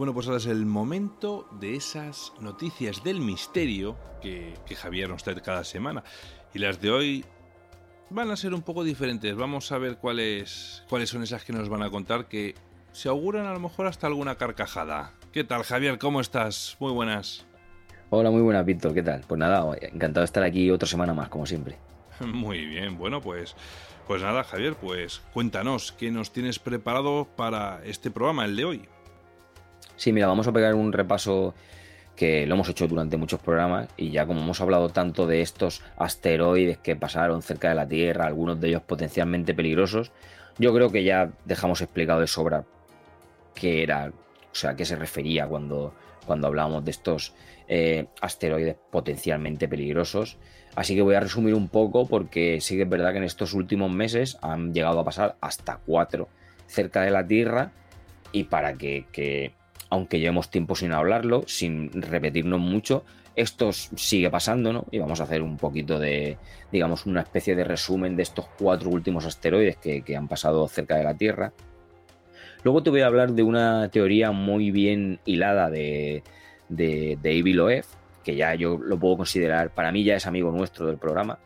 Bueno, pues ahora es el momento de esas noticias del misterio que, Javier nos trae cada semana. Y las de hoy van a ser un poco diferentes. Vamos a ver cuáles, cuáles son esas que nos van a contar que se auguran a lo mejor hasta alguna carcajada. ¿Qué tal, Javier? ¿Cómo estás? Muy buenas. Hola, muy buenas, Víctor. ¿Qué tal? Pues nada, encantado de estar aquí otra semana más, como siempre. Muy bien, bueno, pues, pues nada, Javier, pues cuéntanos qué nos tienes preparado para este programa, el de hoy. Sí, mira, vamos a pegar un repaso que lo hemos hecho durante muchos programas y ya como hemos hablado tanto de estos asteroides que pasaron cerca de la Tierra, algunos de ellos potencialmente peligrosos, yo creo que ya dejamos explicado de sobra qué era, o sea, qué se refería cuando, cuando hablábamos de estos eh, asteroides potencialmente peligrosos. Así que voy a resumir un poco porque sí que es verdad que en estos últimos meses han llegado a pasar hasta cuatro cerca de la Tierra y para que aunque llevemos tiempo sin hablarlo, sin repetirnos mucho, esto sigue pasando, ¿no? Y vamos a hacer un poquito de, digamos, una especie de resumen de estos cuatro últimos asteroides que, han pasado cerca de la Tierra. Luego te voy a hablar de una teoría muy bien hilada de, de, de que ya yo lo puedo considerar, para mí ya es amigo nuestro del programa,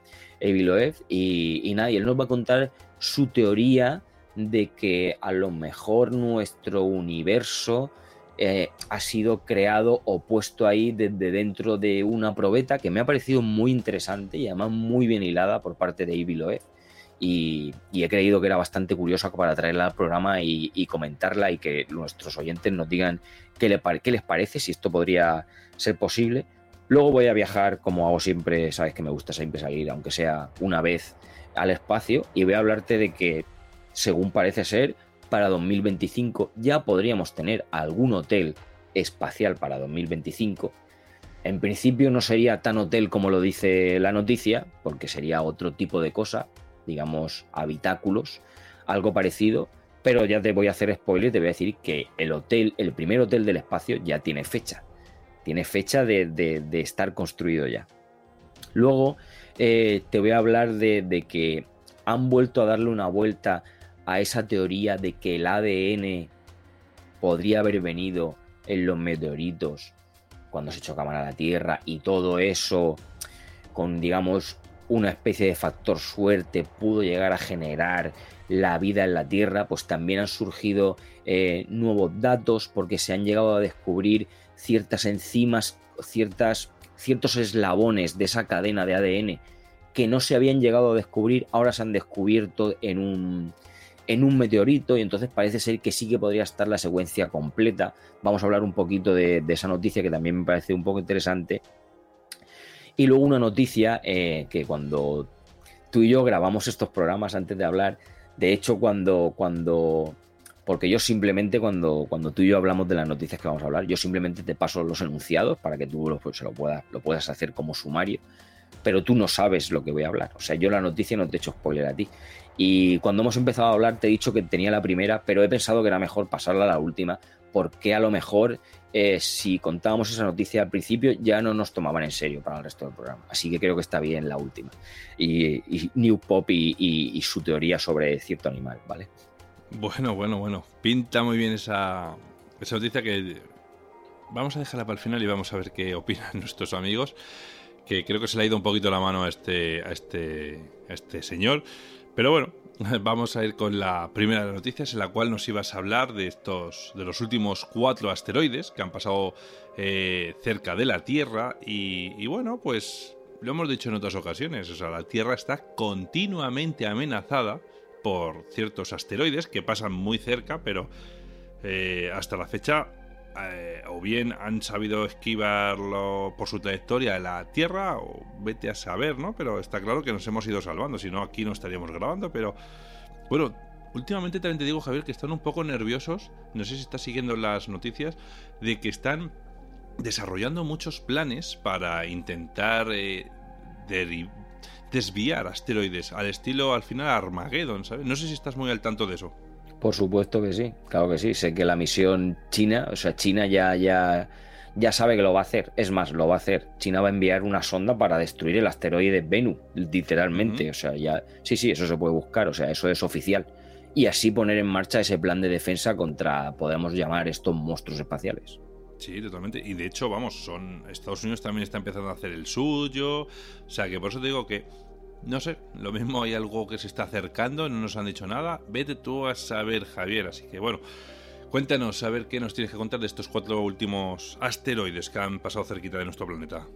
Avi y, y nada, él nos va a contar su teoría de que a lo mejor nuestro universo eh, ha sido creado o puesto ahí desde dentro de una probeta que me ha parecido muy interesante y además muy bien hilada por parte de Ivy Loeb. Y, he creído que era bastante curiosa para traerla al programa y, comentarla y que nuestros oyentes nos digan qué, les parece, si esto podría ser posible. Luego voy a viajar, como hago siempre, sabes que me gusta siempre salir, aunque sea una vez al espacio, y voy a hablarte de que, según parece ser, para 2025 ya podríamos tener algún hotel espacial para 2025. En principio no sería tan hotel como lo dice la noticia, porque sería otro tipo de cosa, digamos habitáculos, algo parecido, pero ya te voy a hacer spoiler, te voy a decir que el hotel, el primer hotel del espacio ya tiene fecha, tiene fecha de, estar construido ya. Luego eh, te voy a hablar de que han vuelto a darle una vuelta a esa teoría de que el ADN podría haber venido en los meteoritos cuando se chocaban a la Tierra y todo eso con digamos una especie de factor suerte pudo llegar a generar la vida en la Tierra, pues también han surgido eh, nuevos datos porque se han llegado a descubrir ciertas enzimas, ciertas, ciertos eslabones de esa cadena de ADN que no se habían llegado a descubrir, ahora se han descubierto en un, en un meteorito y entonces parece ser que sí que podría estar la secuencia completa. Vamos a hablar un poquito de, esa noticia que también me parece un poco interesante. Y luego una noticia eh, que cuando tú y yo grabamos estos programas antes de hablar, de hecho cuando, cuando, porque yo simplemente cuando, cuando tú y yo hablamos de las noticias que vamos a hablar, yo simplemente te paso los enunciados para que tú pues, se lo, puedas, lo puedas hacer como sumario pero tú no sabes lo que voy a hablar. O sea, yo la noticia no te he hecho spoiler a ti. Y cuando hemos empezado a hablar te he dicho que tenía la primera, pero he pensado que era mejor pasarla a la última, porque a lo mejor eh, si contábamos esa noticia al principio ya no nos tomaban en serio para el resto del programa. Así que creo que está bien la última. Y, New Pop y, su teoría sobre cierto animal, ¿vale? Bueno, bueno, bueno. Pinta muy bien esa, noticia que vamos a dejarla para el final y vamos a ver qué opinan nuestros amigos. Que creo que se le ha ido un poquito la mano a este, a este, a este señor. Pero bueno, vamos a ir con la primera de las noticias en la cual nos ibas a hablar de estos, de los últimos cuatro asteroides que han pasado eh, cerca de la Tierra y, bueno, pues lo hemos dicho en otras ocasiones, o sea, la Tierra está continuamente amenazada por ciertos asteroides que pasan muy cerca, pero eh, hasta la fecha eh, o bien han sabido esquivarlo por su trayectoria en la Tierra, o vete a saber, ¿no? Pero está claro que nos hemos ido salvando, si no aquí no estaríamos grabando, pero bueno, últimamente también te digo, Javier, que están un poco nerviosos, no sé si estás siguiendo las noticias, de que están desarrollando muchos planes para intentar eh, desviar asteroides al estilo al final Armageddon, ¿sabes? No sé si estás muy al tanto de eso. Por supuesto que sí, claro que sí. Sé que la misión china, o sea, China ya, ya, ya sabe que lo va a hacer. Es más, lo va a hacer. China va a enviar una sonda para destruir el asteroide Bennu, literalmente. O sea, ya. Sí, sí, eso se puede buscar. O sea, eso es oficial. Y así poner en marcha ese plan de defensa contra, podemos llamar, estos monstruos espaciales. Sí, totalmente. Y de hecho, vamos, son. Estados Unidos también está empezando a hacer el suyo. O sea que por eso te digo que no sé, lo mismo hay algo que se está acercando, no nos han dicho nada. Vete tú a saber, Javier. Así que bueno, cuéntanos a ver qué nos tienes que contar de estos cuatro últimos asteroides que han pasado cerquita de nuestro planeta.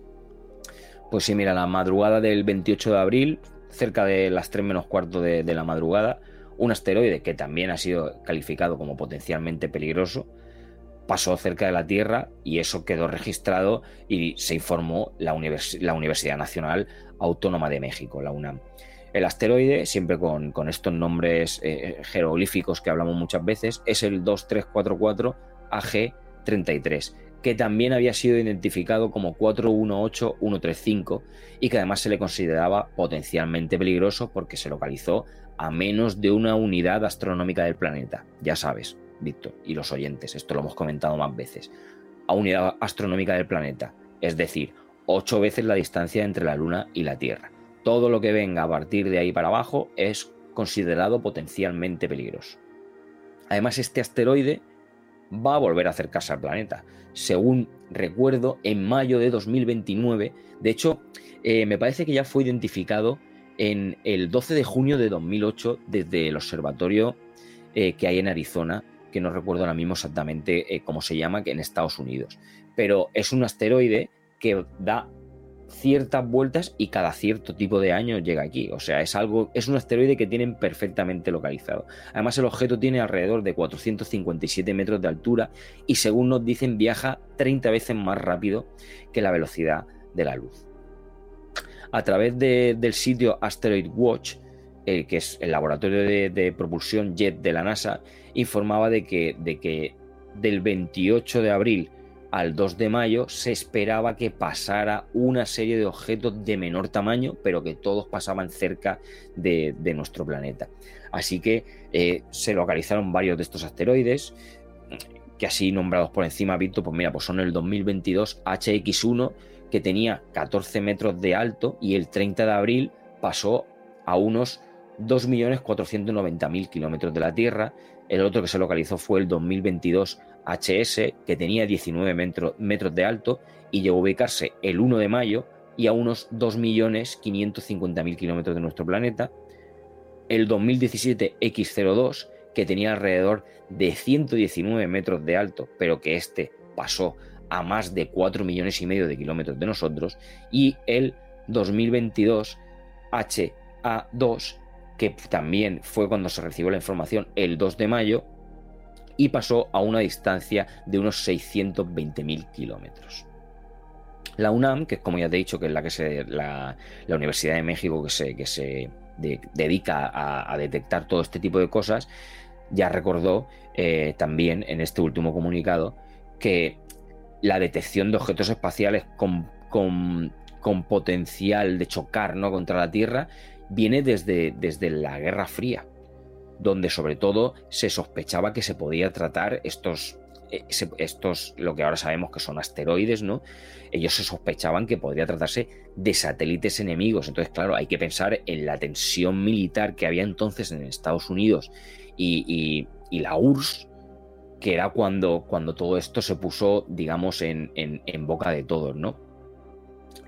Pues sí, mira, la madrugada del 28 de abril, cerca de las 3 menos cuarto de, de la madrugada, un asteroide que también ha sido calificado como potencialmente peligroso, pasó cerca de la Tierra y eso quedó registrado y se informó la, Universidad Nacional Autónoma de México, la UNAM. El asteroide, siempre con, estos nombres eh, jeroglíficos que hablamos muchas veces, es el 2344 AG33, que también había sido identificado como 418135 y que además se le consideraba potencialmente peligroso porque se localizó a menos de una unidad astronómica del planeta. Ya sabes, Víctor, y los oyentes, esto lo hemos comentado más veces, a unidad astronómica del planeta, es decir, ocho veces la distancia entre la Luna y la Tierra. Todo lo que venga a partir de ahí para abajo es considerado potencialmente peligroso. Además, este asteroide va a volver a acercarse al planeta. Según recuerdo, en mayo de 2029, de hecho, eh, me parece que ya fue identificado en el 12 de junio de 2008 desde el observatorio eh, que hay en Arizona que no recuerdo ahora mismo exactamente eh, cómo se llama, que en Estados Unidos. Pero es un asteroide que da ciertas vueltas y cada cierto tipo de año llega aquí. O sea, es algo, es un asteroide que tienen perfectamente localizado. Además, el objeto tiene alrededor de 457 metros de altura y según nos dicen viaja 30 veces más rápido que la velocidad de la luz. A través del sitio Asteroid Watch, eh, que es el laboratorio de, propulsión JET de la NASA, informaba de que, de que del 28 de abril al 2 de mayo se esperaba que pasara una serie de objetos de menor tamaño, pero que todos pasaban cerca de, nuestro planeta. Así que eh, se localizaron varios de estos asteroides, que así nombrados por encima, Víctor, pues mira, pues son el 2022 HX1, que tenía 14 metros de alto y el 30 de abril pasó a unos 2.490.000 kilómetros de la Tierra. El otro que se localizó fue el 2022 HS, que tenía 19 metros de alto y llegó a ubicarse el 1 de mayo y a unos 2.550.000 kilómetros de nuestro planeta. El 2017 X02, que tenía alrededor de 119 metros de alto, pero que este pasó a más de 4 millones y medio de kilómetros de nosotros. Y el 2022 HA2, que también fue cuando se recibió la información el 2 de mayo y pasó a una distancia de unos 620.000 kilómetros. La UNAM, que como ya te he dicho, que es la que se, la, Universidad de México que se, que se dedica a, detectar todo este tipo de cosas, ya recordó eh, también en este último comunicado que la detección de objetos espaciales con, con, con potencial de chocar ¿no? contra la Tierra viene desde, desde la Guerra Fría, donde sobre todo se sospechaba que se podía tratar estos, eh, estos, lo que ahora sabemos que son asteroides, ¿no? Ellos se sospechaban que podría tratarse de satélites enemigos. Entonces, claro, hay que pensar en la tensión militar que había entonces en Estados Unidos y, la URSS, que era cuando, cuando todo esto se puso, digamos, en, en, boca de todos, ¿no?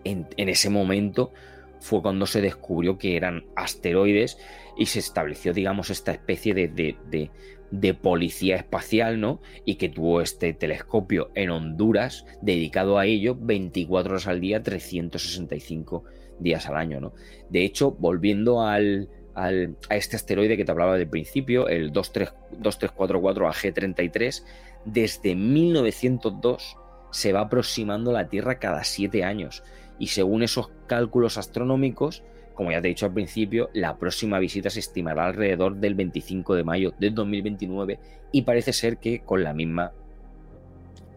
En ese momento fue cuando se descubrió que eran asteroides y se estableció, digamos, esta especie de, policía espacial, ¿no? Y que tuvo este telescopio en Honduras dedicado a ello 24 horas al día, 365 días al año, ¿no? De hecho, volviendo al, a este asteroide que te hablaba del principio, el 2344 AG33, desde 1902 se va aproximando a la Tierra cada siete años. Y según esos cálculos astronómicos, como ya te he dicho al principio, la próxima visita se estimará alrededor del 25 de mayo de 2029 y parece ser que con la misma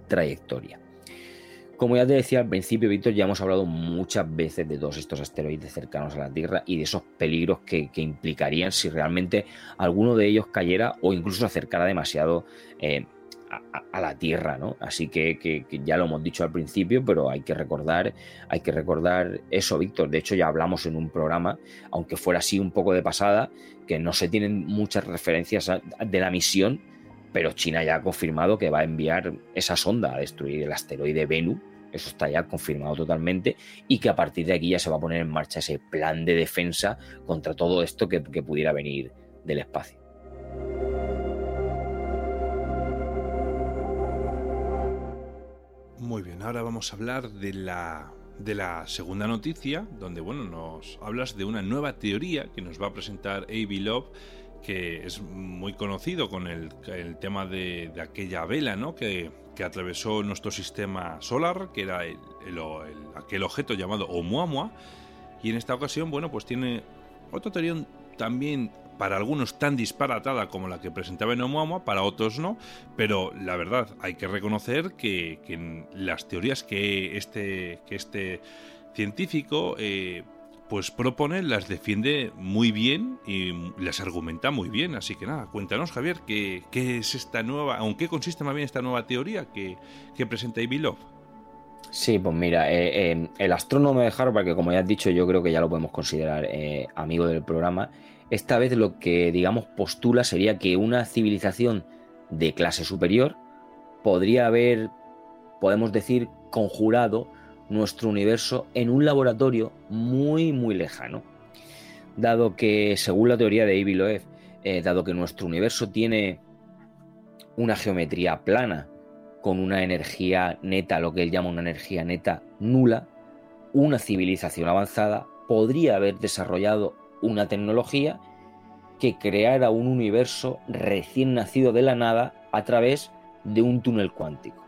trayectoria. Como ya te decía al principio, Víctor, ya hemos hablado muchas veces de todos estos asteroides cercanos a la Tierra y de esos peligros que, implicarían si realmente alguno de ellos cayera o incluso se acercara demasiado eh, a, la Tierra, ¿no? Así que, ya lo hemos dicho al principio, pero hay que recordar, hay que recordar eso, Víctor. De hecho, ya hablamos en un programa, aunque fuera así un poco de pasada, que no se tienen muchas referencias de la misión, pero China ya ha confirmado que va a enviar esa sonda a destruir el asteroide Venus. Eso está ya confirmado totalmente y que a partir de aquí ya se va a poner en marcha ese plan de defensa contra todo esto que pudiera venir del espacio. Muy bien, ahora vamos a hablar de la, de la segunda noticia, donde bueno, nos hablas de una nueva teoría que nos va a presentar A.B. Love, que es muy conocido con el, tema de, aquella vela ¿no? que, atravesó nuestro sistema solar, que era el, aquel objeto llamado Oumuamua, y en esta ocasión, bueno, pues tiene otra teoría también para algunos tan disparatada como la que presentaba en Oumuamua, para otros no, pero la verdad hay que reconocer que, las teorías que este, que este científico eh, pues propone, las defiende muy bien y las argumenta muy bien. Así que nada, cuéntanos Javier, ¿qué, qué es esta nueva, en qué consiste más bien esta nueva teoría que, que presenta Ibilov? Sí, pues mira, eh, eh, el astrónomo de Harvard, que como ya has dicho, yo creo que ya lo podemos considerar amigo del programa, esta vez lo que, digamos, postula sería que una civilización de clase superior podría haber, podemos decir, conjurado nuestro universo en un laboratorio muy, muy lejano. Dado que, según la teoría de Avi Loeb, eh, dado que nuestro universo tiene una geometría plana, con una energía neta, lo que él llama una energía neta nula, una civilización avanzada podría haber desarrollado una tecnología que creara un universo recién nacido de la nada a través de un túnel cuántico.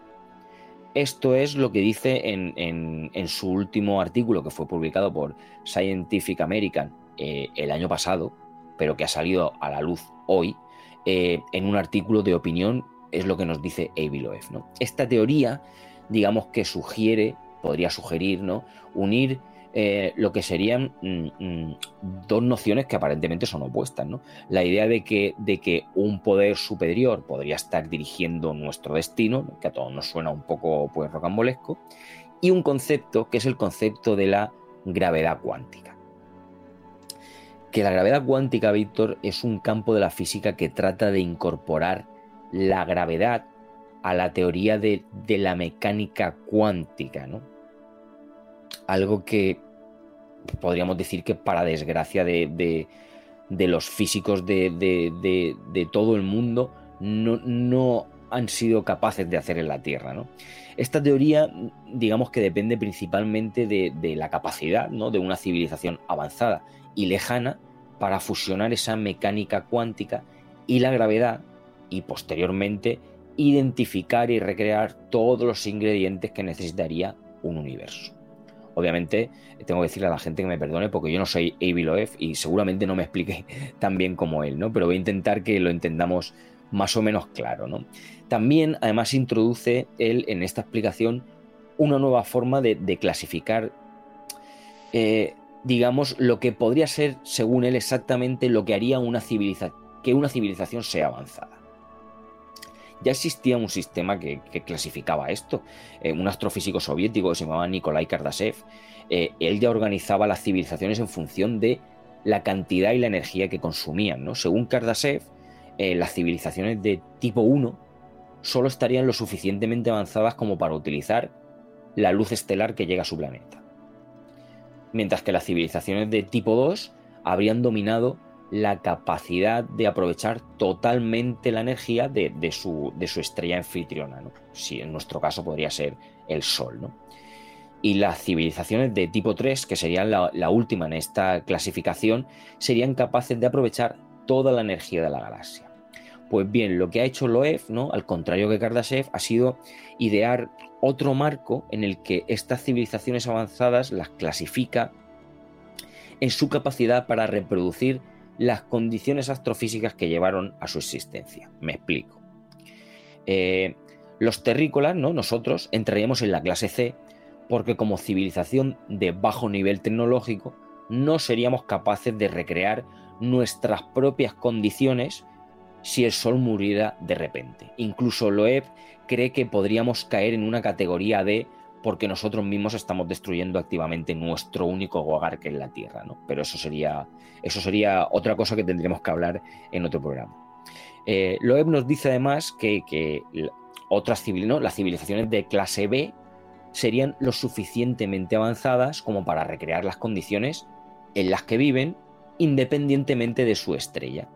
Esto es lo que dice en, su último artículo que fue publicado por Scientific American eh, el año pasado, pero que ha salido a la luz hoy, eh, en un artículo de opinión, es lo que nos dice Avi Loeb. ¿no? Esta teoría, digamos que sugiere, podría sugerir, ¿no? unir eh, lo que serían mm, mm, dos nociones que aparentemente son opuestas. ¿no? La idea de que, de que un poder superior podría estar dirigiendo nuestro destino, que a todos nos suena un poco pues, rocambolesco, y un concepto que es el concepto de la gravedad cuántica. Que la gravedad cuántica, Víctor, es un campo de la física que trata de incorporar la gravedad a la teoría de, de la mecánica cuántica, ¿no? Algo que podríamos decir que para desgracia de, los físicos de, todo el mundo, no, han sido capaces de hacer en la Tierra. Esta teoría, digamos que depende principalmente de, la capacidad ¿no? de una civilización avanzada y lejana para fusionar esa mecánica cuántica y la gravedad y posteriormente identificar y recrear todos los ingredientes que necesitaría un universo. Obviamente, tengo que decirle a la gente que me perdone porque yo no soy Loeb y seguramente no me explique tan bien como él, ¿no? Pero voy a intentar que lo entendamos más o menos claro, ¿no? También, además, introduce él en esta explicación una nueva forma de, clasificar, eh, digamos, lo que podría ser, según él, exactamente lo que haría una civilización, que una civilización sea avanzada ya existía un sistema que, clasificaba esto. Eh, un astrofísico soviético que se llamaba Nikolai Kardashev, eh, él ya organizaba las civilizaciones en función de la cantidad y la energía que consumían. Según Kardashev, eh, las civilizaciones de tipo 1 solo estarían lo suficientemente avanzadas como para utilizar la luz estelar que llega a su planeta. Mientras que las civilizaciones de tipo 2 habrían dominado la capacidad de aprovechar totalmente la energía de, su, estrella anfitriona, si en nuestro caso podría ser el Sol. y las civilizaciones de tipo 3, que serían la, última en esta clasificación, serían capaces de aprovechar toda la energía de la galaxia. Pues bien, lo que ha hecho Loev, ¿no? al contrario que Kardashev, ha sido idear otro marco en el que estas civilizaciones avanzadas las clasifica en su capacidad para reproducir las condiciones astrofísicas que llevaron a su existencia. Me explico. Eh, los terrícolas, ¿no? nosotros, entraríamos en la clase C porque como civilización de bajo nivel tecnológico no seríamos capaces de recrear nuestras propias condiciones si el Sol muriera de repente. Incluso Loeb cree que podríamos caer en una categoría D porque nosotros mismos estamos destruyendo activamente nuestro único hogar que es la Tierra, ¿no? Pero eso sería, eso sería otra cosa que tendríamos que hablar en otro programa. Eh, Loeb nos dice además que, otras las civilizaciones de clase B serían lo suficientemente avanzadas como para recrear las condiciones en las que viven independientemente de su estrella.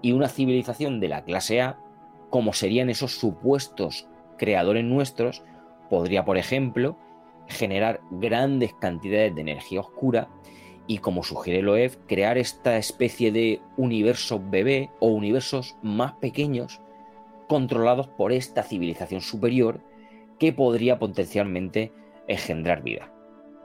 Y una civilización de la clase A, como serían esos supuestos creadores nuestros, podría, por ejemplo, generar grandes cantidades de energía oscura y, como sugiere Loev, crear esta especie de universo bebé o universos más pequeños controlados por esta civilización superior que podría potencialmente engendrar vida.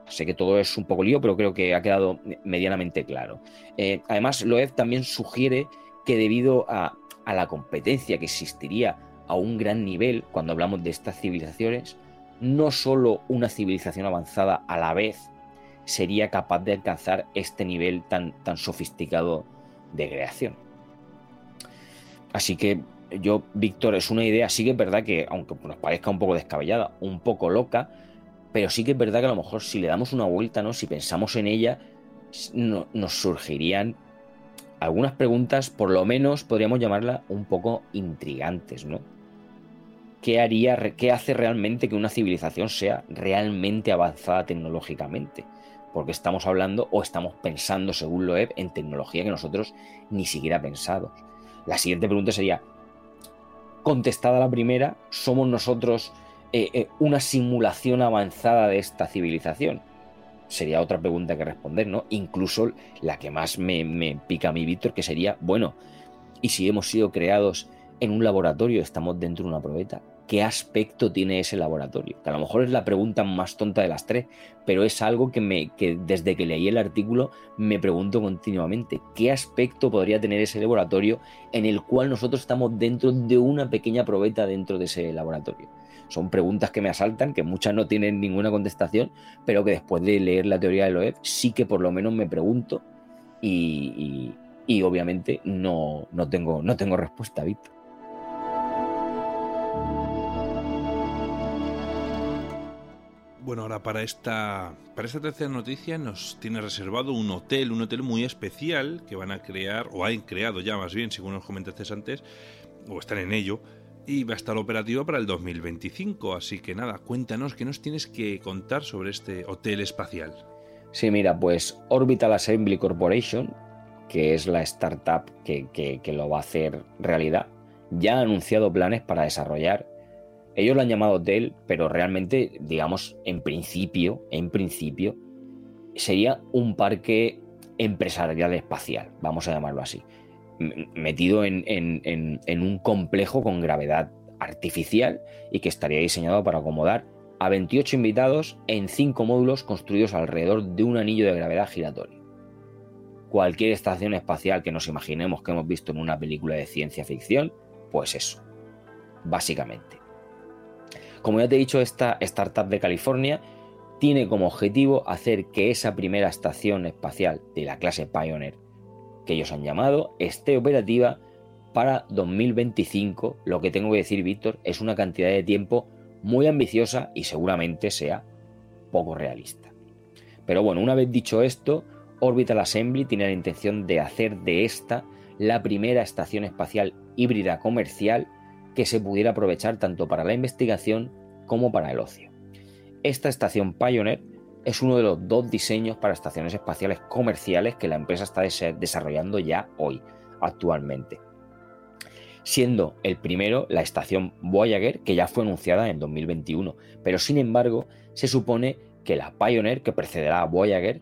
Sé que todo es un poco lío, pero creo que ha quedado medianamente claro. Eh, además, Loev también sugiere que debido a la competencia que existiría a un gran nivel cuando hablamos de estas civilizaciones, no solo una civilización avanzada a la vez sería capaz de alcanzar este nivel tan, tan sofisticado de creación. Así que yo, Víctor, es una idea, sí que es verdad que, aunque nos parezca un poco descabellada, un poco loca, pero sí que es verdad que a lo mejor si le damos una vuelta, ¿no? Si pensamos en ella, nos surgirían algunas preguntas, por lo menos podríamos llamarla un poco intrigantes, ¿no? Qué haría, qué hace realmente que una civilización sea realmente avanzada tecnológicamente. Porque estamos hablando o estamos pensando, según Loeb, en tecnología que nosotros ni siquiera pensamos. La siguiente pregunta sería, contestada la primera, ¿somos nosotros eh, eh, una simulación avanzada de esta civilización? Sería otra pregunta que responder, ¿no? Incluso la que más me, me pica a mí, Víctor, que sería, bueno, ¿y si hemos sido creados en un laboratorio, estamos dentro de una probeta? Qué aspecto tiene ese laboratorio. Que a lo mejor es la pregunta más tonta de las tres, pero es algo que, me, que desde que leí el artículo me pregunto continuamente. ¿Qué aspecto podría tener ese laboratorio en el cual nosotros estamos dentro de una pequeña probeta dentro de ese laboratorio? Son preguntas que me asaltan, que muchas no tienen ninguna contestación, pero que después de leer la teoría de Loeb sí que por lo menos me pregunto y, obviamente no, no, tengo, no tengo respuesta, Víctor. Bueno, ahora para esta, para esta tercera noticia nos tiene reservado un hotel, un hotel muy especial que van a crear, o han creado ya más bien, según nos comentaste antes, o están en ello, y va a estar operativo para el 2025. Así que nada, cuéntanos qué nos tienes que contar sobre este hotel espacial. Sí, mira, pues Orbital Assembly Corporation, que es la startup que, que lo va a hacer realidad, ya ha anunciado planes para desarrollar ellos lo han llamado hotel, pero realmente, digamos, en principio, en principio, sería un parque empresarial espacial, vamos a llamarlo así, metido en, en, un complejo con gravedad artificial y que estaría diseñado para acomodar a 28 invitados en 5 módulos construidos alrededor de un anillo de gravedad giratorio. Cualquier estación espacial que nos imaginemos que hemos visto en una película de ciencia ficción, pues eso, básicamente. Como ya te he dicho, esta startup de California tiene como objetivo hacer que esa primera estación espacial de la clase Pioneer, que ellos han llamado, esté operativa para 2025. Lo que tengo que decir, Víctor, es una cantidad de tiempo muy ambiciosa y seguramente sea poco realista. Pero bueno, una vez dicho esto, Orbital Assembly tiene la intención de hacer de esta la primera estación espacial híbrida comercial que se pudiera aprovechar tanto para la investigación como para el ocio. Esta estación Pioneer es uno de los dos diseños para estaciones espaciales comerciales que la empresa está desarrollando ya hoy, actualmente. Siendo el primero la estación Voyager, que ya fue anunciada en 2021, pero sin embargo se supone que la Pioneer, que precederá a Voyager,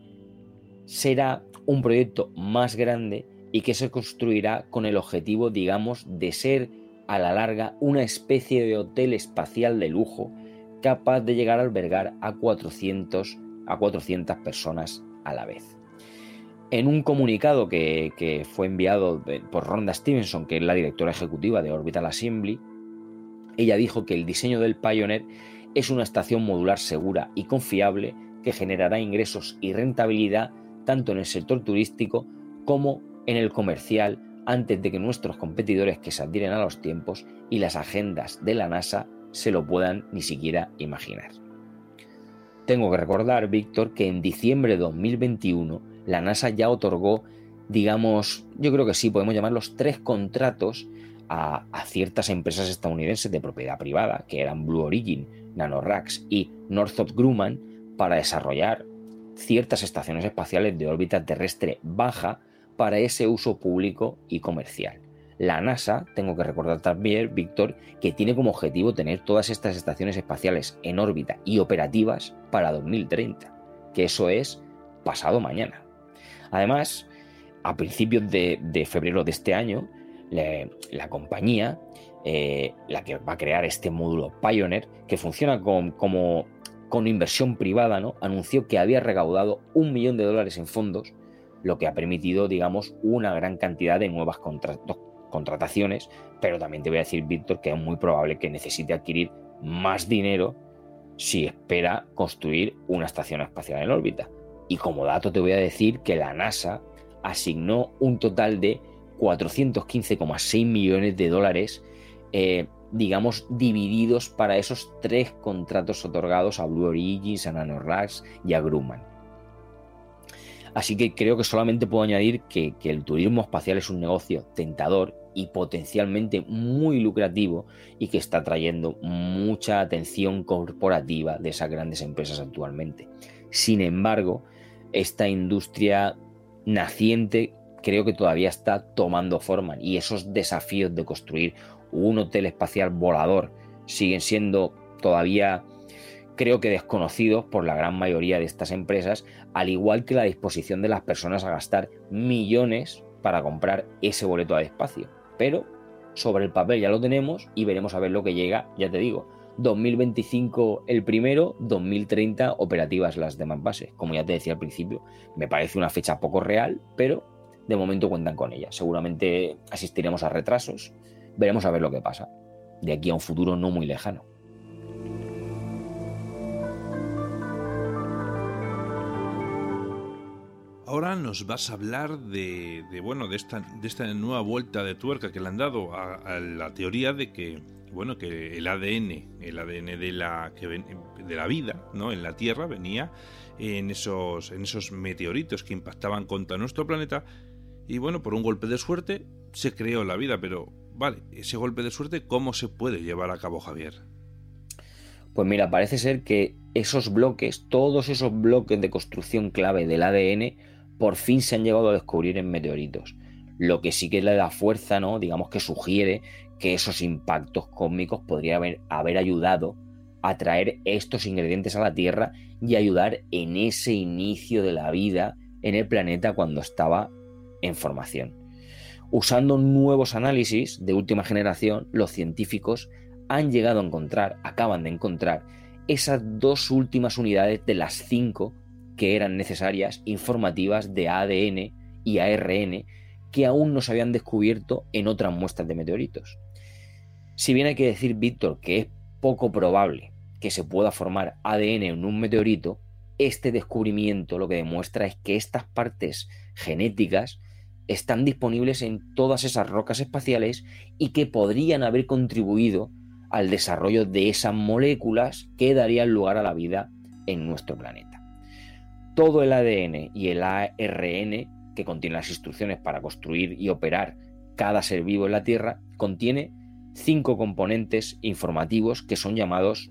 será un proyecto más grande y que se construirá con el objetivo, digamos, de ser a la larga una especie de hotel espacial de lujo capaz de llegar a albergar a 400, a 400 personas a la vez. En un comunicado que, fue enviado por Rhonda Stevenson, que es la directora ejecutiva de Orbital Assembly, ella dijo que el diseño del Pioneer es una estación modular segura y confiable que generará ingresos y rentabilidad tanto en el sector turístico como en el comercial antes de que nuestros competidores que se adhieren a los tiempos y las agendas de la NASA se lo puedan ni siquiera imaginar. Tengo que recordar, Víctor, que en diciembre de 2021 la NASA ya otorgó, digamos, yo creo que sí, podemos llamarlos tres contratos a, ciertas empresas estadounidenses de propiedad privada, que eran Blue Origin, NanoRax y Northrop Grumman, para desarrollar ciertas estaciones espaciales de órbita terrestre baja para ese uso público y comercial. La NASA, tengo que recordar también, Víctor, que tiene como objetivo tener todas estas estaciones espaciales en órbita y operativas para 2030, que eso es pasado mañana. Además, a principios de, febrero de este año, la, compañía, eh, la que va a crear este módulo Pioneer, que funciona como con inversión privada, anunció que había recaudado un millón de dólares en fondos, lo que ha permitido, digamos, una gran cantidad de nuevas contrataciones, pero también te voy a decir, Víctor, que es muy probable que necesite adquirir más dinero si espera construir una estación espacial en órbita. Y como dato te voy a decir que la NASA asignó un total de 415,6 millones de dólares, eh, digamos, divididos para esos tres contratos otorgados a Blue Origin, a NanoRax y a Grumman. Así que creo que solamente puedo añadir que, el turismo espacial es un negocio tentador y potencialmente muy lucrativo y que está trayendo mucha atención corporativa de esas grandes empresas actualmente. Sin embargo, esta industria naciente creo que todavía está tomando forma y esos desafíos de construir un hotel espacial volador siguen siendo todavía creo que desconocidos por la gran mayoría de estas empresas, al igual que la disposición de las personas a gastar millones para comprar ese boleto al espacio. Pero sobre el papel ya lo tenemos y veremos a ver lo que llega, ya te digo, 2025 el primero, 2030 operativas las demás bases. Como ya te decía al principio, me parece una fecha poco real, pero de momento cuentan con ella. Seguramente asistiremos a retrasos, veremos a ver lo que pasa, de aquí a un futuro no muy lejano. Ahora nos vas a hablar de, bueno de esta, de esta nueva vuelta de tuerca que le han dado a la teoría de que bueno, que el ADN, el ADN de la, de la vida, ¿no? En la Tierra venía en esos, en esos meteoritos que impactaban contra nuestro planeta y bueno, por un golpe de suerte se creó la vida, pero vale, ese golpe de suerte, ¿cómo se puede llevar a cabo, Javier? Pues mira, parece ser que esos bloques, todos esos bloques de construcción clave del ADN, por fin se han llegado a descubrir en meteoritos. Lo que sí que le da fuerza, ¿no? Digamos que sugiere que esos impactos cósmicos podrían haber, haber ayudado a traer estos ingredientes a la Tierra y ayudar en ese inicio de la vida en el planeta cuando estaba en formación. Usando nuevos análisis de última generación, los científicos han llegado a encontrar, acaban de encontrar, esas dos últimas unidades de las cinco que eran necesarias informativas de ADN y ARN que aún no se habían descubierto en otras muestras de meteoritos. Si bien hay que decir, Víctor, que es poco probable que se pueda formar ADN en un meteorito, este descubrimiento lo que demuestra es que estas partes genéticas están disponibles en todas esas rocas espaciales y que podrían haber contribuido al desarrollo de esas moléculas que darían lugar a la vida en nuestro planeta. Todo el ADN y el ARN, que contiene las instrucciones para construir y operar cada ser vivo en la Tierra, contiene cinco componentes informativos que son llamados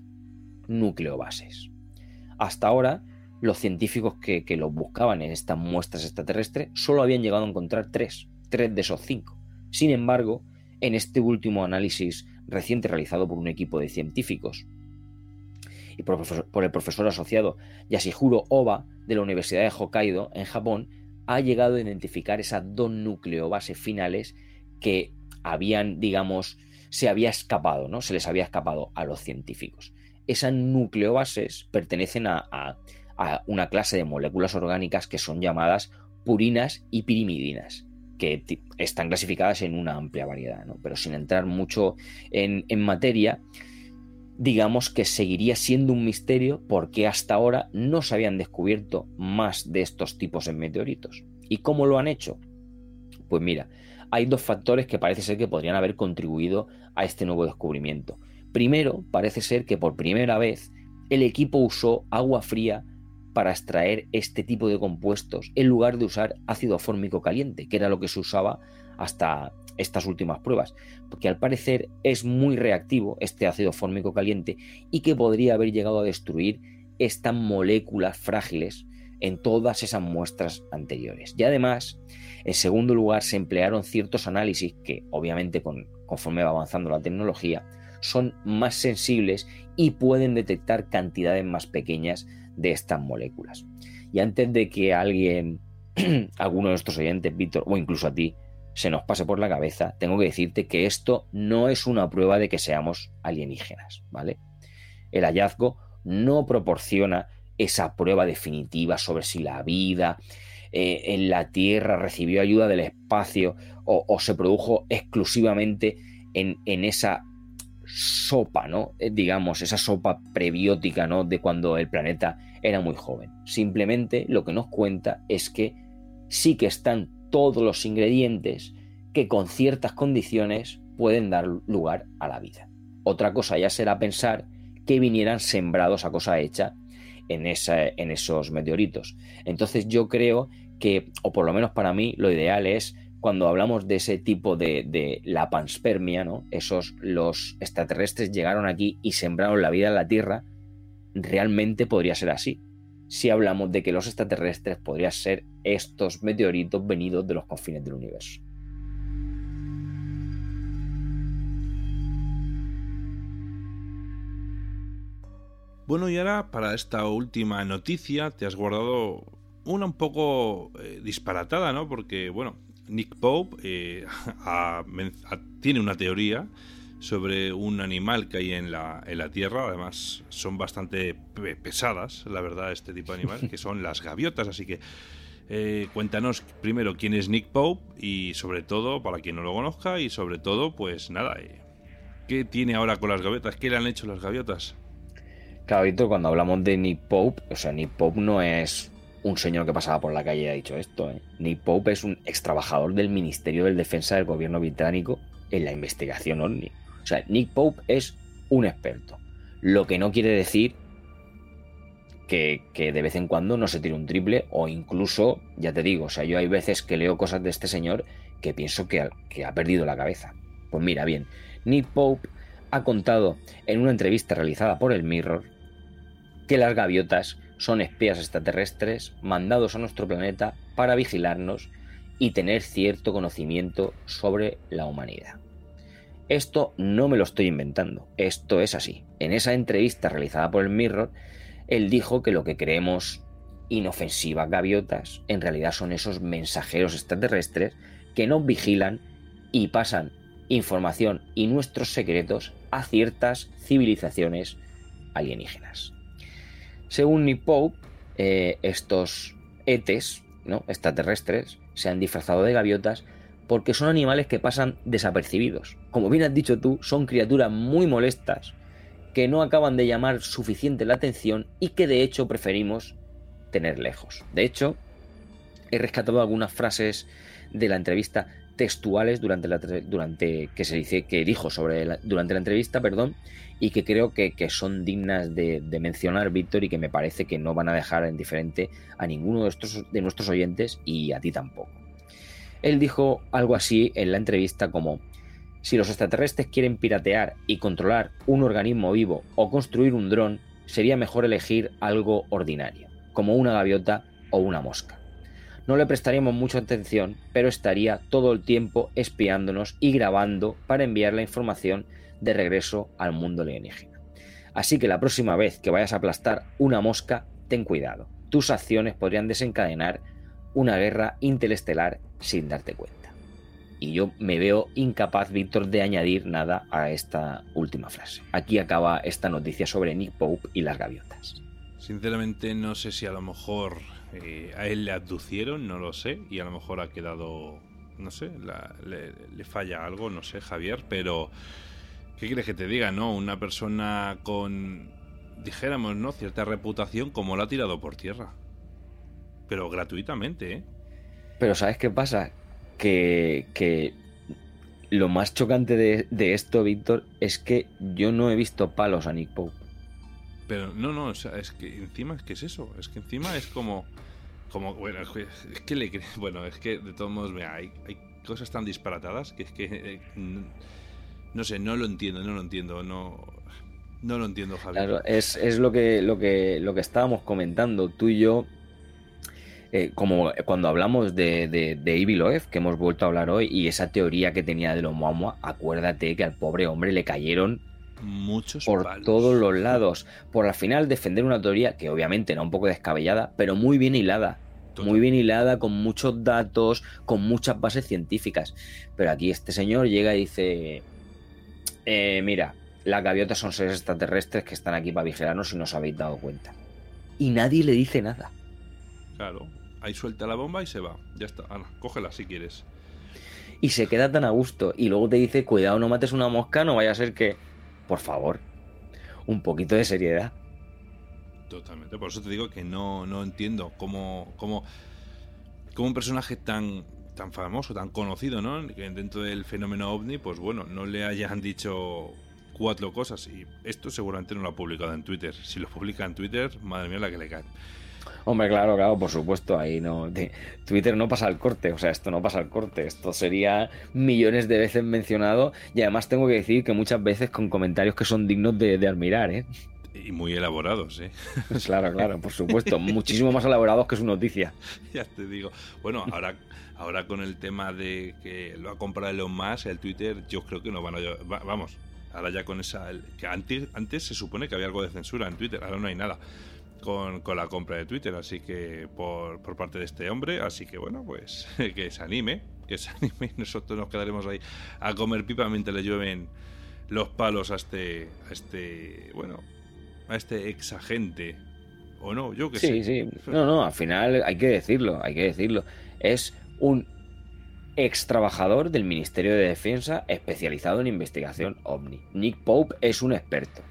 nucleobases. Hasta ahora, los científicos que, que los buscaban en estas muestras extraterrestres solo habían llegado a encontrar tres, tres de esos cinco. Sin embargo, en este último análisis reciente realizado por un equipo de científicos y por, el profesor asociado Yashihiro Oba de la Universidad de Hokkaido en Japón, ha llegado a identificar esas dos nucleobases finales que habían, digamos, se había escapado, ¿no? Se les había escapado a los científicos. Esas nucleobases pertenecen a, una clase de moléculas orgánicas que son llamadas purinas y pirimidinas, que están clasificadas en una amplia variedad, ¿no? Pero sin entrar mucho en, en materia, digamos que seguiría siendo un misterio porque hasta ahora no se habían descubierto más de estos tipos de meteoritos. ¿Y cómo lo han hecho? Pues mira, hay dos factores que parece ser que podrían haber contribuido a este nuevo descubrimiento. Primero, parece ser que por primera vez el equipo usó agua fría para extraer este tipo de compuestos en lugar de usar ácido fórmico caliente, que era lo que se usaba hasta estas últimas pruebas, porque al parecer es muy reactivo este ácido fórmico caliente y que podría haber llegado a destruir estas moléculas frágiles en todas esas muestras anteriores. Y además, en segundo lugar, se emplearon ciertos análisis que, obviamente, conforme va avanzando la tecnología, son más sensibles y pueden detectar cantidades más pequeñas de estas moléculas. Y antes de que alguien, alguno de nuestros oyentes, Víctor, o incluso a ti, se nos pase por la cabeza, tengo que decirte que esto no es una prueba de que seamos alienígenas, ¿vale? El hallazgo no proporciona esa prueba definitiva sobre si la vida eh, en la Tierra recibió ayuda del espacio o, se produjo exclusivamente en, esa sopa, ¿no? Eh, digamos, esa sopa prebiótica, ¿no? De cuando el planeta era muy joven. Simplemente lo que nos cuenta es que sí que están todos los ingredientes que con ciertas condiciones pueden dar lugar a la vida. Otra cosa ya será pensar que vinieran sembrados a cosa hecha en, en esos meteoritos. Entonces yo creo que, o por lo menos para mí, lo ideal es cuando hablamos de ese tipo de, de, la panspermia, ¿no? Esos, los extraterrestres llegaron aquí y sembraron la vida en la Tierra, realmente podría ser así. Si hablamos de que los extraterrestres podrían ser estos meteoritos venidos de los confines del universo. Bueno, y ahora para esta última noticia te has guardado una un poco eh, disparatada, ¿no? Porque, bueno, Nick Pope eh, tiene una teoría sobre un animal que hay en la, en la Tierra. Además, son bastante pesadas, la verdad, este tipo de animal, que son las gaviotas. Así que eh, cuéntanos primero quién es Nick Pope y sobre todo, para quien no lo conozca, y sobre todo, pues nada, ¿qué tiene ahora con las gaviotas? ¿Qué le han hecho las gaviotas? Claro, cuando hablamos de Nick Pope, o sea, Nick Pope no es un señor que pasaba por la calle y ha dicho esto. ¿eh? Nick Pope es un ex trabajador del Ministerio de Defensa del gobierno británico en la investigación OVNI. O sea, Nick Pope es un experto. Lo que no quiere decir que, de vez en cuando no se tire un triple o incluso, ya te digo, o sea, yo hay veces que leo cosas de este señor que pienso que, que ha perdido la cabeza. Pues mira, bien, Nick Pope ha contado en una entrevista realizada por el Mirror que las gaviotas son espías extraterrestres mandados a nuestro planeta para vigilarnos y tener cierto conocimiento sobre la humanidad. Esto no me lo estoy inventando, esto es así. En esa entrevista realizada por el Mirror, él dijo que lo que creemos inofensivas gaviotas en realidad son esos mensajeros extraterrestres que nos vigilan y pasan información y nuestros secretos a ciertas civilizaciones alienígenas. Según Nick Pope, eh, estos etes ¿no? extraterrestres se han disfrazado de gaviotas porque son animales que pasan desapercibidos. Como bien has dicho tú, son criaturas muy molestas que no acaban de llamar suficiente la atención y que de hecho preferimos tener lejos. De hecho, he rescatado algunas frases de la entrevista textuales durante la durante que se dice que dijo sobre durante la entrevista, perdón, y que creo que, son dignas de, mencionar, Víctor, y que me parece que no van a dejar indiferente a ninguno de, estos, de nuestros oyentes y a ti tampoco. Él dijo algo así en la entrevista como si los extraterrestres quieren piratear y controlar un organismo vivo o construir un dron, sería mejor elegir algo ordinario, como una gaviota o una mosca no le prestaríamos mucha atención, pero estaría todo el tiempo espiándonos y grabando para enviar la información de regreso al mundo alienígena. Así que la próxima vez que vayas a aplastar una mosca, ten cuidado. Tus acciones podrían desencadenar una guerra interestelar sin darte cuenta. Y yo me veo incapaz, Víctor, de añadir nada a esta última frase. Aquí acaba esta noticia sobre Nick Pope y las gaviotas. Sinceramente no sé si a lo mejor eh, a él le aducieron, no lo sé, y a lo mejor ha quedado, no sé, le, falla algo, no sé, Javier, pero ¿qué quieres que te diga, no? Una persona con, dijéramos, ¿no? Cierta reputación como la ha tirado por tierra. Pero gratuitamente, ¿eh? Pero ¿sabes qué pasa? Que, que lo más chocante de, de esto, Víctor, es que yo no he visto palos a Nick Pope. Pero no, no, es que encima es que es eso, es que encima es como como bueno, es que, le bueno, es que de todos modos, hay, hay cosas tan disparatadas que es que eh, no, sé, no lo entiendo, no lo entiendo, no no lo entiendo, Javier. Claro, es, lo que lo que lo que estábamos comentando tú y yo eh, como cuando hablamos de, de, de Evil que hemos vuelto a hablar hoy, y esa teoría que tenía de los Muamua, acuérdate que al pobre hombre le cayeron muchos por todos los lados. Por al final defender una teoría que obviamente era un poco descabellada, pero muy bien hilada. Muy bien hilada, con muchos datos, con muchas bases científicas. Pero aquí este señor llega y dice: eh, Mira, las gaviotas son seres extraterrestres que están aquí para vigilarnos si no os habéis dado cuenta. Y nadie le dice nada. Claro, ahí suelta la bomba y se va. Ya está, Ana, cógela si quieres. Y se queda tan a gusto. Y luego te dice: Cuidado, no mates una mosca, no vaya a ser que por favor, un poquito de seriedad. Totalmente, por eso te digo que no, no entiendo cómo, cómo, cómo un personaje tan, tan famoso, tan conocido, ¿no? Que dentro del fenómeno ovni, pues bueno, no le hayan dicho cuatro cosas. Y esto seguramente no lo ha publicado en Twitter. Si lo publica en Twitter, madre mía la que le cae. Hombre, claro, claro, por supuesto, ahí no. Twitter no pasa el corte, o sea, esto no pasa el corte, esto sería millones de veces mencionado y además tengo que decir que muchas veces con comentarios que son dignos de, admirar, ¿eh? Y muy elaborados, ¿eh? Claro, claro, por supuesto, muchísimo más elaborados que su noticia. Ya te digo. Bueno, ahora, ahora con el tema de que lo ha comprado Elon Musk, el Twitter, yo creo que no van a... Vamos, ahora ya con esa... Que antes, antes se supone que había algo de censura en Twitter, ahora no hay nada con, la compra de Twitter, así que por, parte de este hombre, así que bueno, pues que se anime, que se anime y nosotros nos quedaremos ahí a comer pipa mientras le llueven los palos a este, a este, bueno, a este ex agente, o no, yo que sé. Sí, sí, no, no, al final hay que decirlo, hay que decirlo, es un ex trabajador del Ministerio de Defensa especializado en investigación OVNI. Nick Pope es un experto,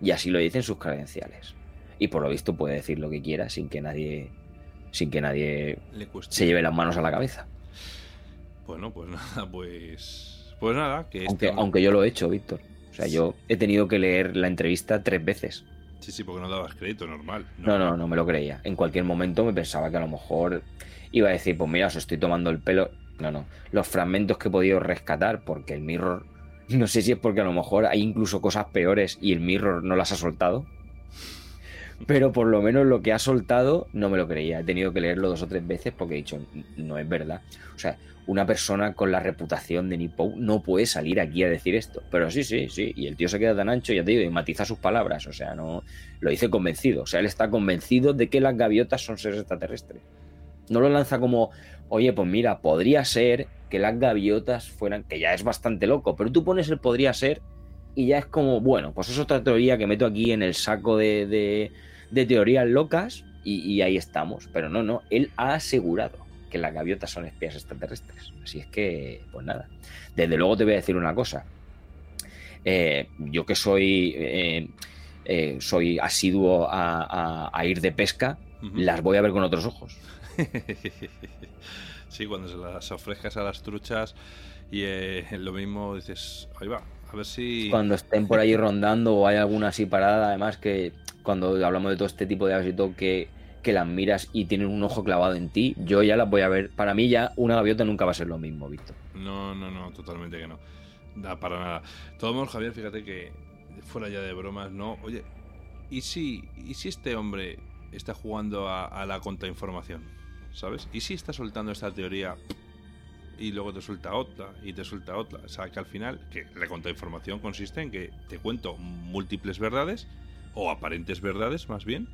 y así lo dicen sus credenciales y por lo visto puede decir lo que quiera sin que nadie sin que nadie se lleve las manos a la cabeza. Bueno, pues nada, pues pues nada, que aunque, aunque yo lo he hecho, Víctor. O sea, yo he tenido que leer la entrevista tres veces. Sí, sí, porque no dabas crédito, normal. No, no, no, me lo creía. En cualquier momento me pensaba que a lo mejor iba a decir, pues mira, os estoy tomando el pelo. No, no. Los fragmentos que he podido rescatar, porque el mirror, no sé si es porque a lo mejor hay incluso cosas peores y el mirror no las ha soltado pero por lo menos lo que ha soltado no me lo creía. He tenido que leerlo dos o tres veces porque he dicho, no es verdad. O sea, una persona con la reputación de Nippon no puede salir aquí a decir esto. Pero sí, sí, sí. Y el tío se queda tan ancho, ya te digo, y matiza sus palabras. O sea, no lo dice convencido. O sea, él está convencido de que las gaviotas son seres extraterrestres. No lo lanza como, oye, pues mira, podría ser que las gaviotas fueran, que ya es bastante loco, pero tú pones el podría ser y ya es como, bueno, pues es otra teoría que meto aquí en el saco de, de, teorías locas y, ahí estamos. Pero no, no, él ha asegurado que las gaviotas son espías extraterrestres. Así es que, pues nada. Desde luego te voy a decir una cosa. Eh, yo que soy, eh, eh, soy asiduo a, ir de pesca, las voy a ver con otros ojos. sí, cuando se las ofrezcas a las truchas y lo mismo dices, ahí va, a ver si. Cuando estén por ahí rondando o hay alguna así parada, además que cuando hablamos de todo este tipo de aves y todo, que, que las miras y tienen un ojo clavado en ti, yo ya las voy a ver. Para mí, ya una gaviota nunca va a ser lo mismo, Víctor. No, no, no, totalmente que no. Da para nada. Todos Javier, fíjate que fuera ya de bromas, ¿no? Oye, ¿y si, y si este hombre está jugando a, a la contrainformación? ¿Sabes? ¿Y si está soltando esta teoría y luego te suelta otra y te suelta otra. O sea, que al final, que la contrainformación consiste en que te cuento múltiples verdades o aparentes verdades más bien,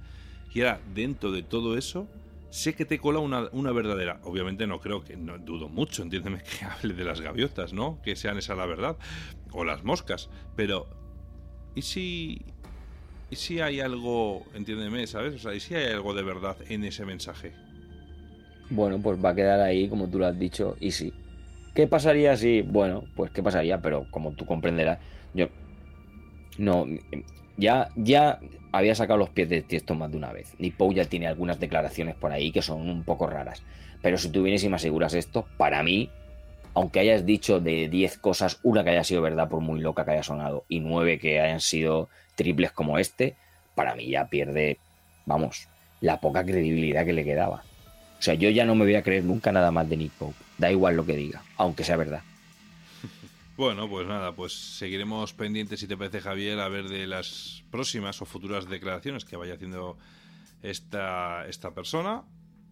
y ahora dentro de todo eso sé que te cola una, una, verdadera. Obviamente no creo que, no dudo mucho, entiéndeme que hable de las gaviotas, ¿no? Que sean esa la verdad. O las moscas. Pero, ¿y si... ¿Y si hay algo, entiéndeme, ¿sabes? O sea, ¿y si hay algo de verdad en ese mensaje? Bueno, pues va a quedar ahí, como tú lo has dicho, y sí. ¿Qué pasaría si, bueno, pues qué pasaría? Pero como tú comprenderás, yo no, ya, ya había sacado los pies de tiesto más de una vez. Y Pou ya tiene algunas declaraciones por ahí que son un poco raras. Pero si tú vienes y me aseguras esto, para mí, aunque hayas dicho de 10 cosas, una que haya sido verdad por muy loca que haya sonado, y 9 que hayan sido triples como este, para mí ya pierde, vamos, la poca credibilidad que le quedaba. O sea, yo ya no me voy a creer nunca nada más de Nick Pope. Da igual lo que diga, aunque sea verdad. Bueno, pues nada, pues seguiremos pendientes, si te parece, Javier, a ver de las próximas o futuras declaraciones que vaya haciendo esta, esta persona.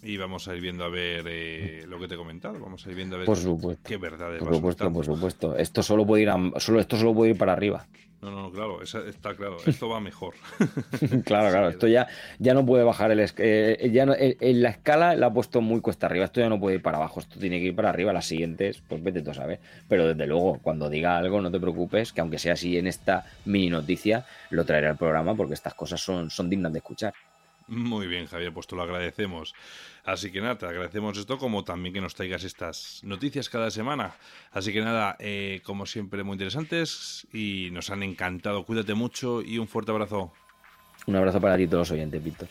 Y vamos a ir viendo a ver eh, lo que te he comentado. Vamos a ir viendo a ver por supuesto, qué verdad Por supuesto, por supuesto. Esto solo puede ir solo, esto solo puede ir para arriba. No, no, claro, está claro. Esto va mejor. claro, claro. Esto ya, ya no puede bajar el. Eh, ya no, en la escala la ha puesto muy cuesta arriba. Esto ya no puede ir para abajo. Esto tiene que ir para arriba. Las siguientes, pues vete tú a saber. Pero desde luego, cuando diga algo, no te preocupes, que aunque sea así en esta mini noticia, lo traeré al programa porque estas cosas son, son dignas de escuchar. Muy bien, Javier, pues te lo agradecemos. Así que nada, te agradecemos esto como también que nos traigas estas noticias cada semana. Así que nada, eh, como siempre, muy interesantes y nos han encantado. Cuídate mucho y un fuerte abrazo. Un abrazo para ti todos los oyentes, Víctor.